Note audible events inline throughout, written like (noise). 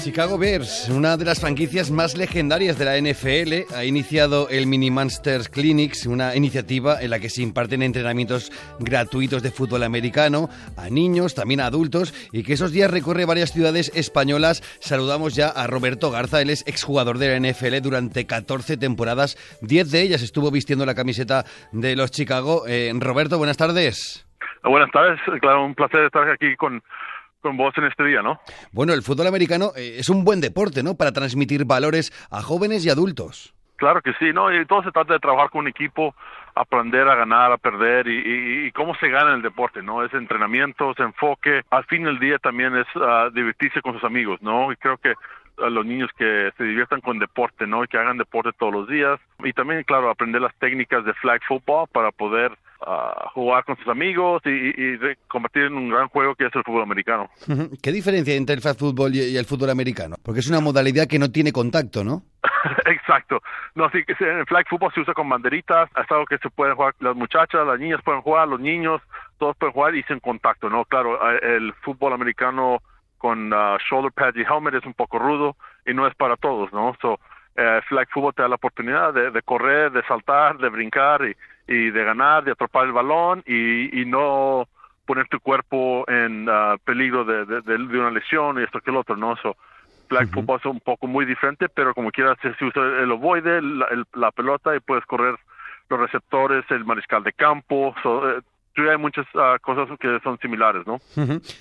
Chicago Bears, una de las franquicias más legendarias de la NFL, ha iniciado el Mini Monsters Clinics, una iniciativa en la que se imparten entrenamientos gratuitos de fútbol americano a niños, también a adultos, y que esos días recorre varias ciudades españolas. Saludamos ya a Roberto Garza, él es exjugador de la NFL durante 14 temporadas, 10 de ellas estuvo vistiendo la camiseta de los Chicago. Eh, Roberto, buenas tardes. Buenas tardes, claro, un placer estar aquí con con vos en este día, ¿no? Bueno, el fútbol americano eh, es un buen deporte, ¿no? Para transmitir valores a jóvenes y adultos. Claro que sí, ¿no? Y todo se trata de trabajar con un equipo, aprender a ganar, a perder y, cómo se gana en el deporte, ¿no? Es entrenamiento, es enfoque. Al fin del día también es uh, divertirse con sus amigos, ¿no? Y creo que a los niños que se diviertan con deporte, ¿no? Y que hagan deporte todos los días. Y también, claro, aprender las técnicas de flag football para poder a jugar con sus amigos y, y, convertir en un gran juego que es el fútbol americano. ¿Qué diferencia entre el flag football y, el fútbol americano? Porque es una modalidad que no tiene contacto, ¿no? (laughs) Exacto. No, sí, en el flag football se usa con banderitas, es algo que se pueden jugar las muchachas, las niñas pueden jugar, los niños, todos pueden jugar y sin contacto, ¿no? Claro, el fútbol americano con uh, shoulder pads y helmet es un poco rudo y no es para todos, ¿no? So, eh, flag football te da la oportunidad de, de correr, de saltar, de brincar y, y de ganar, de atrapar el balón y, y no poner tu cuerpo en uh, peligro de, de, de, una lesión y esto que el otro, ¿no? So, flag football es un poco muy diferente, pero como quieras se usa el ovoide, la, la pelota y puedes correr los receptores, el mariscal de campo, so, eh, hay muchas uh, cosas que son similares, ¿no?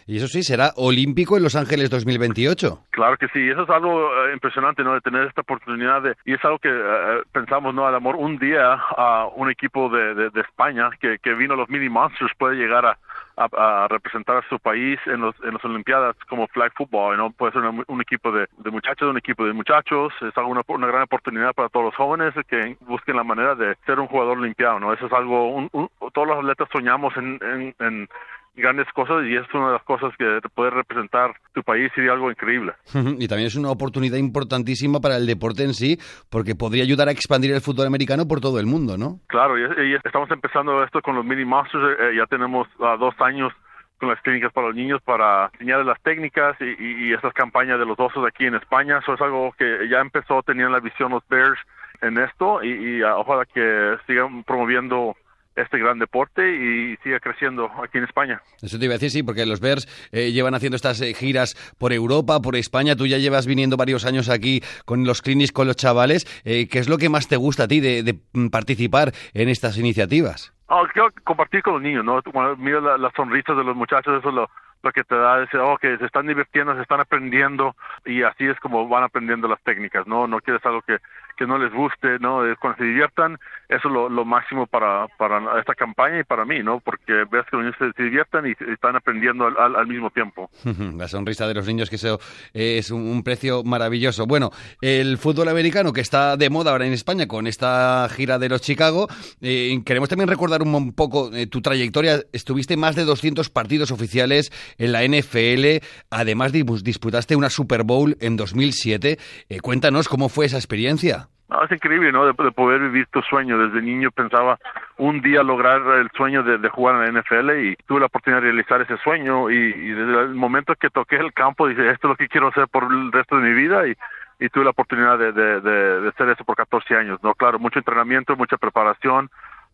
Y eso sí, será olímpico en Los Ángeles 2028. Claro que sí, eso es algo uh, impresionante, ¿no? De tener esta oportunidad de, y es algo que uh, pensamos, ¿no? Al amor, un día a un equipo de, de, de España que, que vino a los Mini Monsters puede llegar a, a, representar a su país en los en las Olimpiadas como flag football, ¿no? Puede ser un equipo de, de, muchachos, un equipo de muchachos, es algo una, una, gran oportunidad para todos los jóvenes que busquen la manera de ser un jugador limpiado, ¿no? Eso es algo, un, un, todos los atletas soñamos en, en, en grandes cosas y es una de las cosas que puede representar tu país y algo increíble. (laughs) y también es una oportunidad importantísima para el deporte en sí, porque podría ayudar a expandir el fútbol americano por todo el mundo, ¿no? Claro, y, estamos empezando esto con los mini masters, eh, ya tenemos uh, dos años con las clínicas para los niños para enseñarles las técnicas y, y, esas campañas de los osos aquí en España. Eso es algo que ya empezó, tenían la visión los Bears en esto y, y uh, ojalá que sigan promoviendo este gran deporte y siga creciendo aquí en España. Eso te iba a decir, sí, porque los Bears eh, llevan haciendo estas eh, giras por Europa, por España. Tú ya llevas viniendo varios años aquí con los clinics, con los chavales. Eh, ¿Qué es lo que más te gusta a ti de, de mm, participar en estas iniciativas? Oh, quiero compartir con los niños, ¿no? Cuando miro las la sonrisas de los muchachos, eso es lo, lo que te da es, oh, que se están divirtiendo, se están aprendiendo y así es como van aprendiendo las técnicas, ¿no? No quieres algo que, que no les guste, ¿no? Cuando se diviertan, eso es lo, lo máximo para, para esta campaña y para mí, ¿no? Porque ves que los niños se, diviertan y están aprendiendo al, al, mismo tiempo. (laughs) La sonrisa de los niños, que eso es un, un, precio maravilloso. Bueno, el fútbol americano que está de moda ahora en España con esta gira de los Chicago, eh, queremos también recordar un poco eh, tu trayectoria. Estuviste más de 200 partidos oficiales en la NFL, además disputaste una Super Bowl en 2007. Eh, cuéntanos cómo fue esa experiencia. No, es increíble, ¿no? De, de, poder vivir tu sueño. Desde niño pensaba un día lograr el sueño de, jugar en la NFL y tuve la oportunidad de realizar ese sueño y, y, desde el momento que toqué el campo dije, esto es lo que quiero hacer por el resto de mi vida y, y tuve la oportunidad de, de, de, de hacer eso por 14 años, ¿no? Claro, mucho entrenamiento, mucha preparación,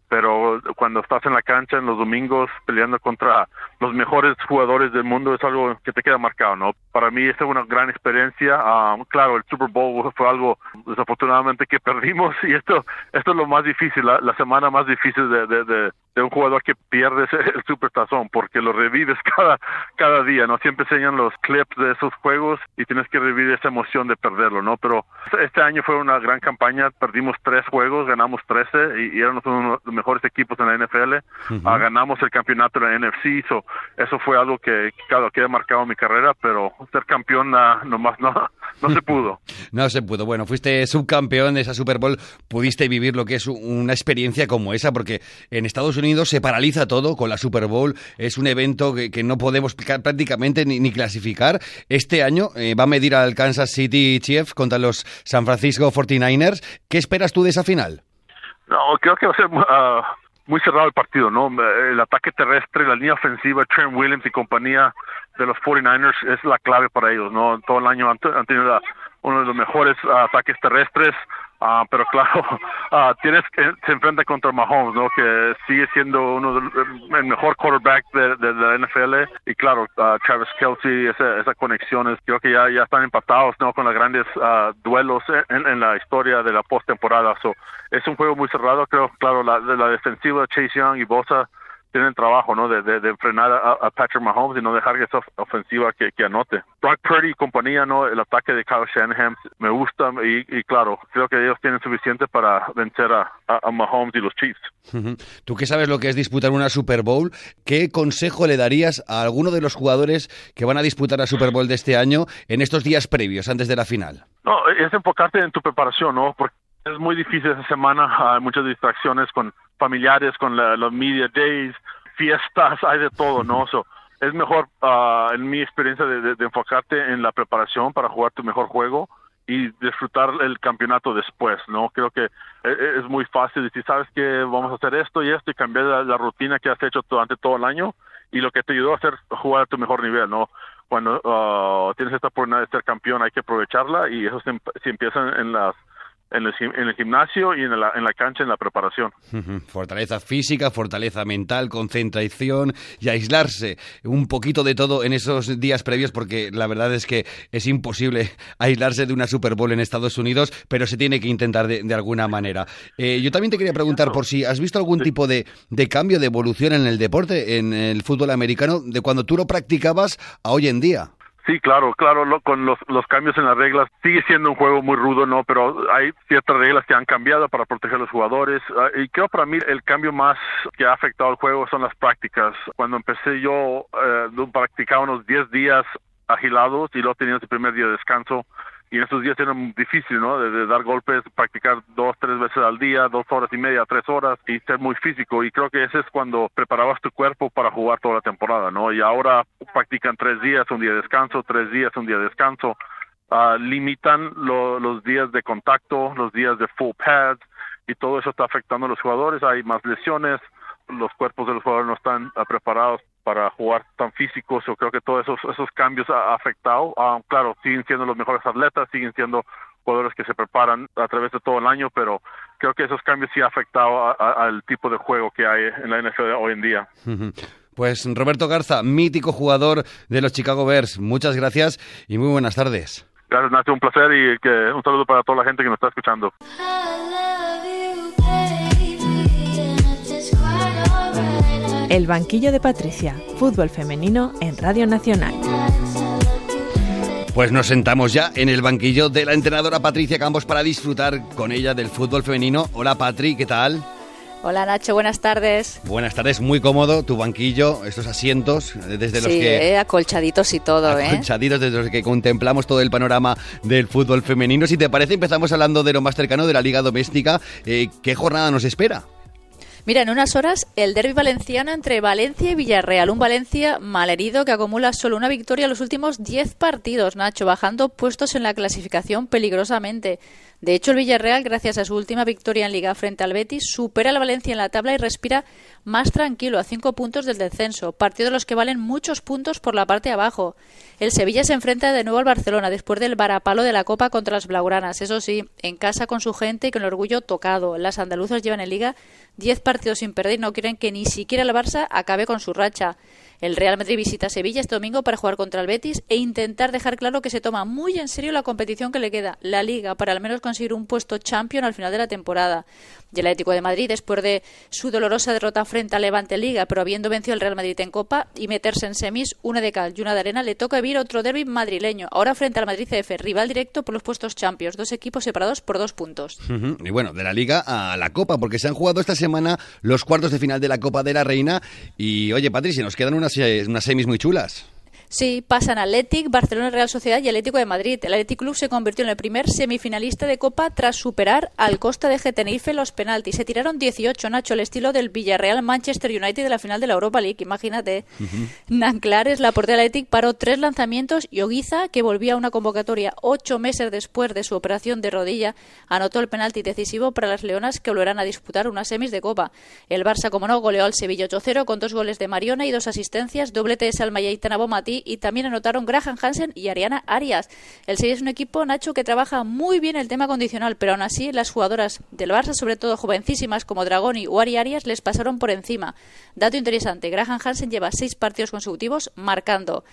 pero cuando estás en la cancha en los domingos peleando contra los mejores jugadores del mundo es algo que te queda marcado, ¿no? Para mí es una gran experiencia. Um, claro, el Super Bowl fue algo desafortunadamente que perdimos (laughs) y esto esto es lo más difícil, la, la semana más difícil de, de, de, de, un jugador que pierde el Super Tazón porque lo revives (laughs) cada cada día, ¿no? Siempre enseñan los clips de esos juegos y tienes que revivir esa emoción de perderlo, ¿no? Pero este año fue una gran campaña, perdimos tres juegos, ganamos trece y, y éramos uno mejores equipos en la NFL, ah, ganamos el campeonato de la NFC, eso fue algo que, claro, que ha marcado mi carrera, pero ser campeón uh, nomás no, (laughs) no se (laughs) pudo. no se pudo. Bueno, fuiste subcampeón de esa Super Bowl, pudiste vivir lo que es una experiencia como esa, porque en Estados Unidos se paraliza todo con la Super Bowl, es un evento que, no podemos prácticamente ni, clasificar. Este año eh, va a medir al Kansas City Chiefs contra los San Francisco 49ers. ¿Qué esperas tú de esa final? No, creo que va a ser ah, muy cerrado el partido, ¿no? El ataque terrestre, la línea ofensiva, Trent Williams y compañía de los 49ers es la clave para ellos, ¿no? Todo el año han, tenido uno de los mejores ataques terrestres. Ah, pero claro, uh, (laughs) tienes que se enfrenta contra Mahomes, ¿no? Que sigue siendo uno el mejor quarterback de, de, la NFL y claro, uh, Travis Kelsey, esa, esa conexión, creo que ya ya están empatados, ¿no? Con los grandes duelos en, en, la historia de la postemporada. So, es un juego muy cerrado, creo. Claro, la, la defensiva Chase Young y Bosa tienen trabajo, ¿no? De, de, frenar a, Patrick Mahomes y no dejar esa ofensiva que, que, anote. Brock Purdy y compañía, ¿no? El ataque de Kyle Shanahan me gusta y, y claro, creo que ellos tienen suficiente para vencer a, a, Mahomes y los Chiefs. Tú que sabes lo que es disputar una Super Bowl, ¿qué consejo le darías a alguno de los jugadores que van a disputar la Super Bowl de este año en estos días previos, antes de la final? No, es enfocarte en tu preparación, ¿no? Porque es muy difícil esa semana, hay muchas distracciones con familiares, con los media days, fiestas, hay de todo, ¿no? es mejor, uh, en mi experiencia, de, enfocarte en la preparación para jugar tu mejor juego y disfrutar el campeonato después, ¿no? Creo que e, e, es muy fácil decir, sabes que vamos a hacer esto y esto y cambiar la, rutina que has hecho durante todo el año y lo que te ayudó a hacer jugar a tu mejor nivel, ¿no? Cuando uh, tienes esta oportunidad de ser campeón hay que aprovecharla y eso se, se empieza en las en el, gimnasio y en la, en la cancha en la preparación. Fortaleza física, fortaleza mental, concentración y aislarse un poquito de todo en esos días previos porque la verdad es que es imposible (laughs) aislarse de una Super Bowl en Estados Unidos, pero se tiene que intentar de, alguna manera. Eh, yo también te quería preguntar por si has visto algún tipo de, de cambio, de evolución en el deporte, en el fútbol americano, de cuando tú lo practicabas a hoy en día. Sí, claro, claro, con los, los cambios en las reglas sigue siendo un juego muy rudo, ¿no? Pero hay ciertas reglas que han cambiado para proteger a los jugadores ah, y creo para mí el cambio más que ha afectado al juego son las prácticas. Cuando empecé yo eh, practicaba unos 10 días agilados y luego tenía el primer día de descanso y en estos días era difícil, ¿no? De, dar golpes, practicar dos, tres veces al día, dos horas y media, tres horas y ser muy físico. Y creo que ese es cuando preparabas tu cuerpo para jugar toda la temporada, ¿no? Y ahora practican tres días, un día de descanso, tres días, un día de descanso. Uh, limitan los días de contacto, los días de full pads y todo eso está afectando a los jugadores. Hay más lesiones, los cuerpos de los jugadores no están preparados para jugar tan físicos. Yo creo que todos esos, esos cambios ha afectado. Ah, claro, siguen siendo los mejores atletas, siguen siendo jugadores que se preparan a través de todo el año, pero creo que esos cambios sí han afectado al tipo de juego que hay en la NFL hoy en día. Pues Roberto Garza, mítico jugador de los Chicago Bears, muchas gracias y muy buenas tardes. Gracias, Nacho, un placer y que un saludo para toda la gente que nos está escuchando. El banquillo de Patricia, fútbol femenino en Radio Nacional. Pues nos sentamos ya en el banquillo de la entrenadora Patricia Campos para disfrutar con ella del fútbol femenino. Hola Patri, ¿qué tal? Hola Nacho, buenas tardes. Buenas tardes, muy cómodo tu banquillo, estos asientos desde los que... Eh, acolchaditos y todo, ¿eh? Acolchaditos desde los que contemplamos todo el panorama del fútbol femenino. Si te parece, empezamos hablando de lo más cercano de la Liga Doméstica. Eh, ¿Qué jornada nos espera? Mira, en unas horas el derby valenciano entre Valencia y Villarreal. Un Valencia malherido que acumula solo una victoria en los últimos 10 partidos, Nacho, bajando puestos en la clasificación peligrosamente. De hecho, el Villarreal, gracias a su última victoria en Liga frente al Betis, supera al Valencia en la tabla y respira más tranquilo, a cinco puntos del descenso, partido de los que valen muchos puntos por la parte de abajo. El Sevilla se enfrenta de nuevo al Barcelona después del varapalo de la Copa contra las Blaugranas, eso sí, en casa con su gente y con el orgullo tocado. Las andaluzas llevan en Liga diez partidos sin perder y no quieren que ni siquiera el Barça acabe con su racha. El Real Madrid visita Sevilla este domingo para jugar contra el Betis e intentar dejar claro que se toma muy en serio la competición que le queda, la Liga, para al menos conseguir un puesto champion al final de la temporada. Y el Atlético de Madrid, después de su dolorosa derrota frente al Levante Liga, pero habiendo vencido al Real Madrid en Copa y meterse en semis, una de cal y una de arena, le toca vivir otro derby madrileño, ahora frente al Madrid CF, rival directo por los puestos champions, dos equipos separados por dos puntos. Y bueno, de la Liga a la Copa, porque se han jugado esta semana los cuartos de final de la Copa de la Reina y, oye, Patricia, nos quedan unas, unas semis muy chulas. Sí, pasan Athletic, Barcelona Real Sociedad y Atlético de Madrid. El Athletic Club se convirtió en el primer semifinalista de Copa tras superar al Costa de Tenerife los penaltis. Se tiraron 18, Nacho, al estilo del Villarreal Manchester United de la final de la Europa League. Imagínate. Nanclares, la portera Athletic, paró tres lanzamientos y Oguiza, que volvía a una convocatoria ocho meses después de su operación de rodilla, anotó el penalti decisivo para las Leonas que volverán a disputar una semis de Copa. El Barça, como no, goleó al Sevilla 8-0 con dos goles de Mariona y dos asistencias, doblete de Salmaya y Y también anotaron Graham Hansen y Ariana Arias. El Sevilla es un equipo, Nacho, que trabaja muy bien el tema condicional, pero aún así las jugadoras del Barça, sobre todo jovencísimas como Dragoni o Ari Arias, les pasaron por encima. Dato interesante, Graham Hansen lleva seis partidos consecutivos marcando.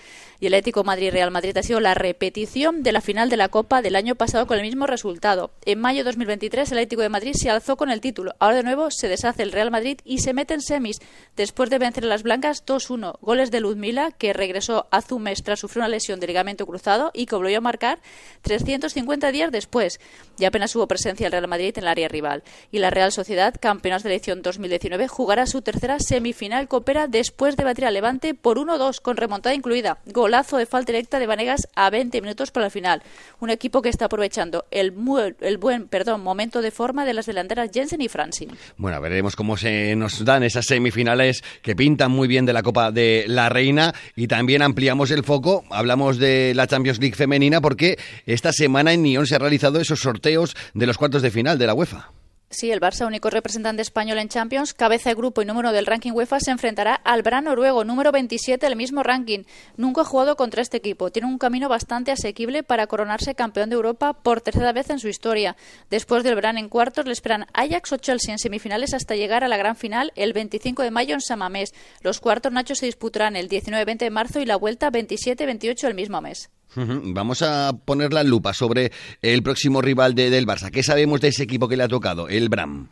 Y el Ético Madrid-Real Madrid ha sido la repetición de la final de la Copa del año pasado con el mismo resultado. En mayo de 2023 el Atlético de Madrid se alzó con el título. Ahora de nuevo se deshace el Real Madrid y se mete en semis después de vencer a las blancas 2-1. Goles de Ludmila, que regresó a Zumes tras sufrir una lesión de ligamento cruzado y que volvió a marcar 350 días después. Ya apenas hubo presencia el Real Madrid en el área rival. Y la Real Sociedad, campeonas de la edición 2019, jugará su tercera semifinal coopera después de batir a Levante por 1-2 con remontada incluida. Golazo de falta directa de Vanegas a 20 minutos para el final. Un equipo que está aprovechando el, el buen perdón, momento de forma de las delanteras Jensen y Francine. Bueno, veremos cómo se nos dan esas semifinales que pintan muy bien de la Copa de la Reina y también ampliamos el foco, hablamos de la Champions League femenina porque esta semana en Nyon se han realizado esos sorteos de los cuartos de final de la UEFA. Sí, el Barça, único representante español en Champions, cabeza de grupo y número del ranking UEFA, se enfrentará al Bran noruego, número 27 del mismo ranking. Nunca ha jugado contra este equipo. Tiene un camino bastante asequible para coronarse campeón de Europa por tercera vez en su historia. Después del Bran en cuartos, le esperan Ajax o Chelsea en semifinales hasta llegar a la gran final el 25 de mayo en Samamés. Los cuartos Nacho se disputarán el 19-20 de marzo y la vuelta 27-28 el mismo mes. Vamos a poner la lupa sobre el próximo rival de, del Barça. ¿Qué sabemos de ese equipo que le ha tocado, el Bram?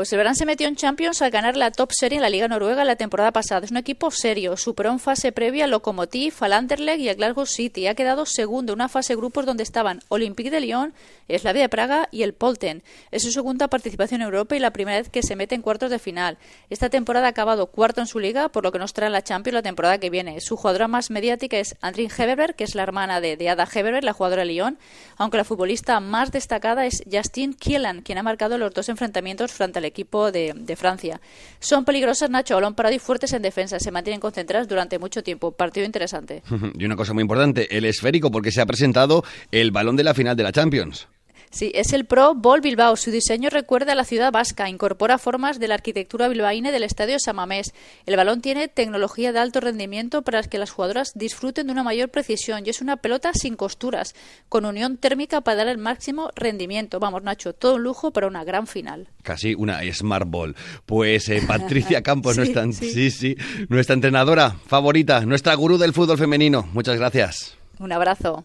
Pues el Verán se metió en Champions al ganar la top serie en la Liga Noruega la temporada pasada. Es un equipo serio. Superó en fase previa al Lokomotiv, al Anderlecht y a Glasgow City. Ha quedado segundo en una fase de grupos donde estaban Olympique de Lyon, Slavia de Praga y el Polten. Es su segunda participación en Europa y la primera vez que se mete en cuartos de final. Esta temporada ha acabado cuarto en su liga, por lo que nos trae la Champions la temporada que viene. Su jugadora más mediática es Andrin Heberberg, que es la hermana de, Ada Heberberg, la jugadora de Lyon, aunque la futbolista más destacada es Justine Kielan, quien ha marcado los dos enfrentamientos frente al equipo de, Francia. Son peligrosas, Nacho, balón parado y fuertes en defensa. Se mantienen concentradas durante mucho tiempo. Partido interesante. (laughs) y una cosa muy importante, el esférico, porque se ha presentado el balón de la final de la Champions. Sí, es el Pro Ball Bilbao. Su diseño recuerda a la ciudad vasca. Incorpora formas de la arquitectura bilbaína del estadio Samamés. El balón tiene tecnología de alto rendimiento para que las jugadoras disfruten de una mayor precisión y es una pelota sin costuras, con unión térmica para dar el máximo rendimiento. Vamos, Nacho, todo un lujo para una gran final. Casi una Smart Ball. Pues eh, Patricia (laughs) Campos, nuestra, sí, sí, nuestra entrenadora favorita, nuestra gurú del fútbol femenino. Muchas gracias. Un abrazo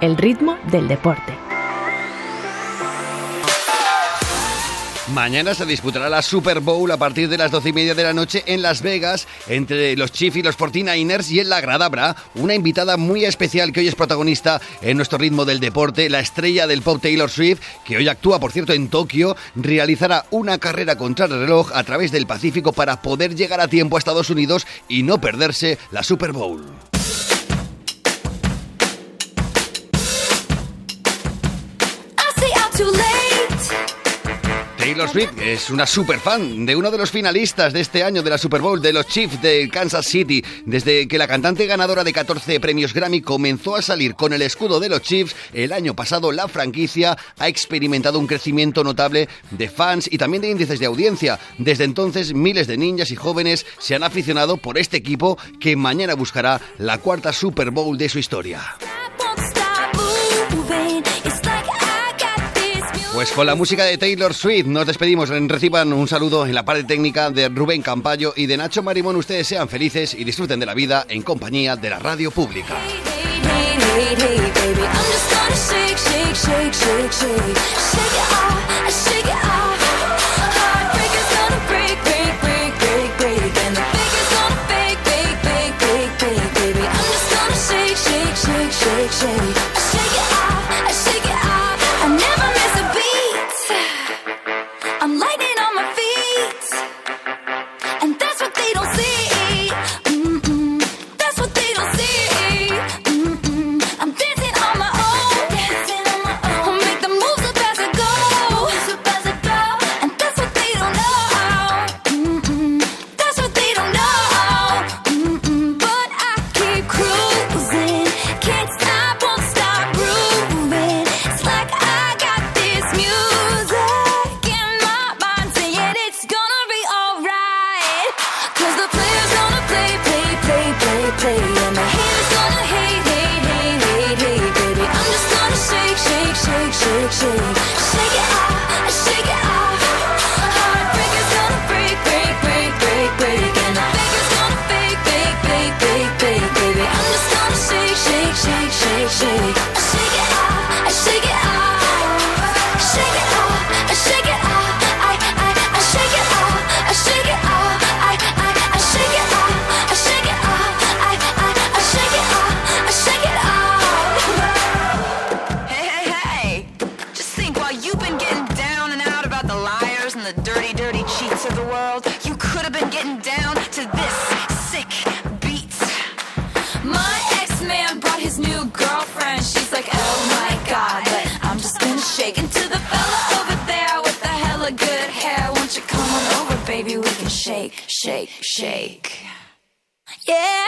el ritmo del deporte. Mañana se disputará la Super Bowl a partir de las doce y media de la noche en Las Vegas entre los Chiefs y los 49ers y en la grada habrá una invitada muy especial que hoy es protagonista en nuestro ritmo del deporte, la estrella del pop Taylor Swift, que hoy actúa por cierto en Tokio, realizará una carrera contra el reloj a través del Pacífico para poder llegar a tiempo a Estados Unidos y no perderse la Super Bowl. Taylor Swift es una super fan de uno de los finalistas de este año de la Super Bowl, de los Chiefs de Kansas City. Desde que la cantante ganadora de 14 premios Grammy comenzó a salir con el escudo de los Chiefs, el año pasado la franquicia ha experimentado un crecimiento notable de fans y también de índices de audiencia. Desde entonces, miles de niñas y jóvenes se han aficionado por este equipo que mañana buscará la cuarta Super Bowl de su historia. Pues con la música de Taylor Swift nos despedimos. Reciban un saludo en la parte técnica de Rubén Campayo y de Nacho Marimón. Ustedes sean felices y disfruten de la vida en compañía de la radio pública. Yeah.